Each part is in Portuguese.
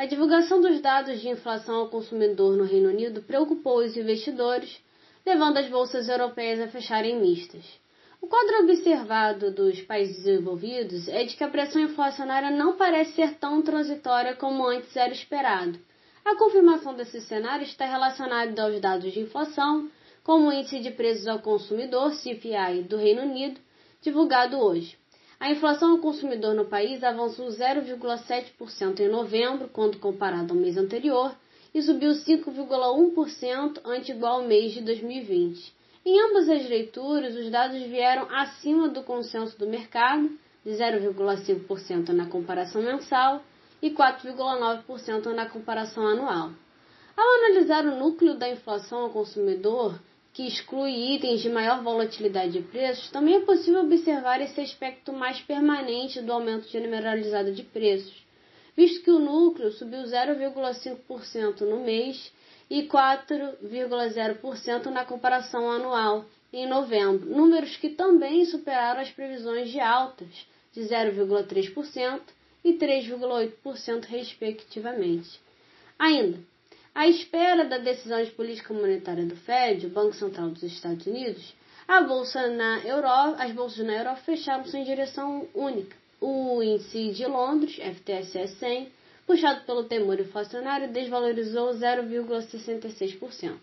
a divulgação dos dados de inflação ao consumidor no Reino Unido preocupou os investidores, levando as bolsas europeias a fecharem mistas. O quadro observado dos países desenvolvidos é de que a pressão inflacionária não parece ser tão transitória como antes era esperado. A confirmação desse cenário está relacionada aos dados de inflação, como o índice de preços ao consumidor, CPI, do Reino Unido, divulgado hoje. A inflação ao consumidor no país avançou 0,7% em novembro, quando comparado ao mês anterior, e subiu 5,1% ante igual mês de 2020. Em ambas as leituras, os dados vieram acima do consenso do mercado, de 0,5% na comparação mensal e 4,9% na comparação anual. Ao analisar o núcleo da inflação ao consumidor, que exclui itens de maior volatilidade de preços, também é possível observar esse aspecto mais permanente do aumento generalizado de preços, visto que o núcleo subiu 0,5% no mês e 4,0% na comparação anual em novembro, números que também superaram as previsões de altas de 0,3% e 3,8% respectivamente. Ainda, à espera da decisão de política monetária do Fed, o Banco Central dos Estados Unidos, a bolsa na Europa, as bolsas na Europa fecharam-se em direção única. O índice de Londres, FTSE 100, puxado pelo temor inflacionário, desvalorizou 0,66%.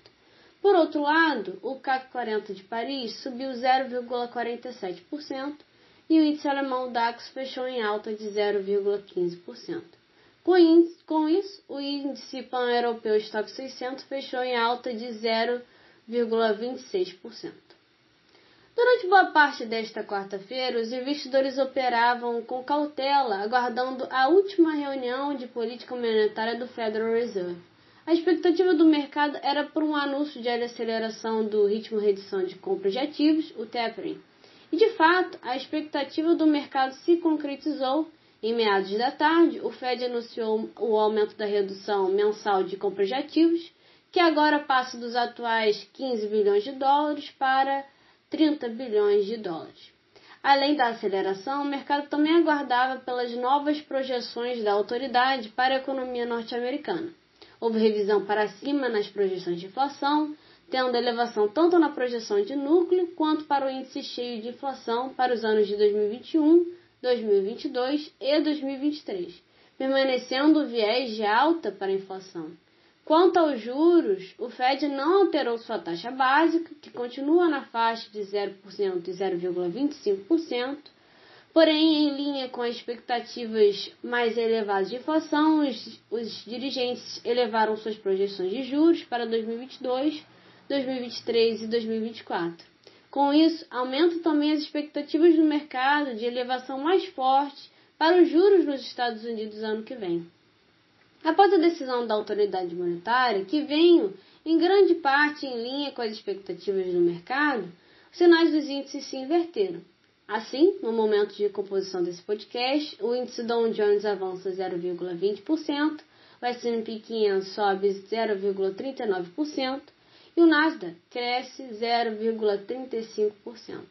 Por outro lado, o CAC 40 de Paris subiu 0,47% e o índice alemão DAX fechou em alta de 0,15%. Com isso, o índice pan-europeu Stock 600 fechou em alta de 0,26%. Durante boa parte desta quarta-feira, os investidores operavam com cautela, aguardando a última reunião de política monetária do Federal Reserve. A expectativa do mercado era por um anúncio de aceleração do ritmo de redução de compra de ativos, o tapering. E de fato, a expectativa do mercado se concretizou em meados da tarde, o Fed anunciou o aumento da redução mensal de compras de ativos, que agora passa dos atuais 15 bilhões de dólares para 30 bilhões de dólares. Além da aceleração, o mercado também aguardava pelas novas projeções da autoridade para a economia norte-americana. Houve revisão para cima nas projeções de inflação, tendo elevação tanto na projeção de núcleo quanto para o índice cheio de inflação para os anos de 2021 2022 e 2023, permanecendo o viés de alta para a inflação. Quanto aos juros, o Fed não alterou sua taxa básica, que continua na faixa de 0% e 0,25%, porém, em linha com as expectativas mais elevadas de inflação, os, os dirigentes elevaram suas projeções de juros para 2022, 2023 e 2024. Com isso, aumentam também as expectativas do mercado de elevação mais forte para os juros nos Estados Unidos ano que vem. Após a decisão da autoridade monetária, que veio em grande parte em linha com as expectativas do mercado, os sinais dos índices se inverteram. Assim, no momento de composição desse podcast, o índice Dow Jones avança 0,20%, o S&P 500 sobe 0,39%, e o Nasdaq cresce 0,35%.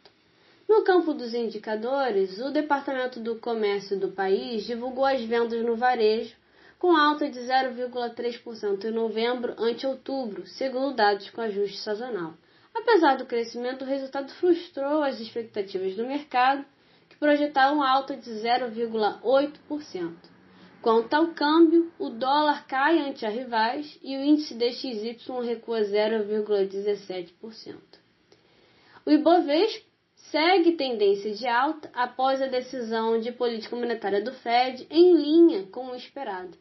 No campo dos indicadores, o Departamento do Comércio do país divulgou as vendas no varejo, com alta de 0,3% em novembro ante outubro, segundo dados com ajuste sazonal. Apesar do crescimento, o resultado frustrou as expectativas do mercado, que projetavam alta de 0,8%. Quanto ao câmbio, o dólar cai ante a rivais e o índice DXY recua 0,17%. O Ibovespa segue tendência de alta após a decisão de política monetária do Fed em linha com o esperado.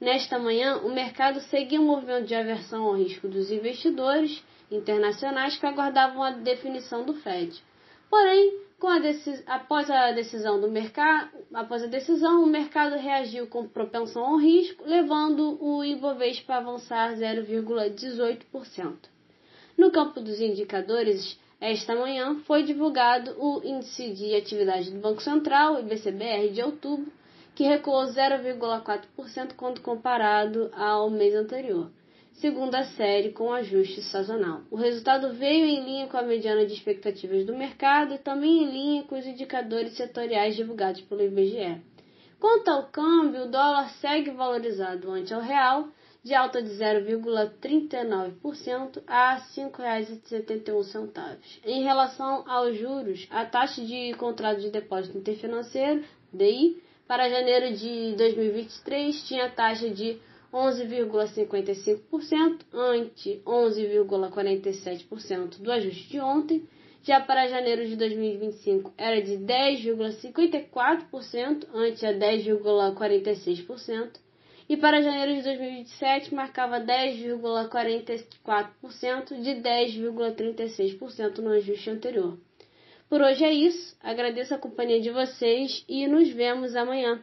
Nesta manhã, o mercado seguia um movimento de aversão ao risco dos investidores internacionais que aguardavam a definição do Fed. Porém, A. Após a decisão do mercado, após a decisão, o mercado reagiu com propensão ao risco, levando o Ibovespa a avançar 0,18%. No campo dos indicadores, esta manhã foi divulgado o Índice de Atividade do Banco Central, IBCBR, de outubro, que recuou 0,4% quando comparado ao mês anterior, segundo a série com ajuste sazonal. O resultado veio em linha com a mediana de expectativas do mercado e também em linha com os indicadores setoriais divulgados pelo IBGE. Quanto ao câmbio, o dólar segue valorizado ante o real, de alta de 0,39% a R$ 5,71. Em relação aos juros, a taxa de contrato de depósito interfinanceiro, DI, para janeiro de 2023 tinha taxa de 11,55% ante 11,47% do ajuste de ontem. Já para janeiro de 2025 era de 10,54% ante a 10,46% e para janeiro de 2027 marcava 10,44% de 10,36% no ajuste anterior. Por hoje é isso. Agradeço a companhia de vocês e nos vemos amanhã.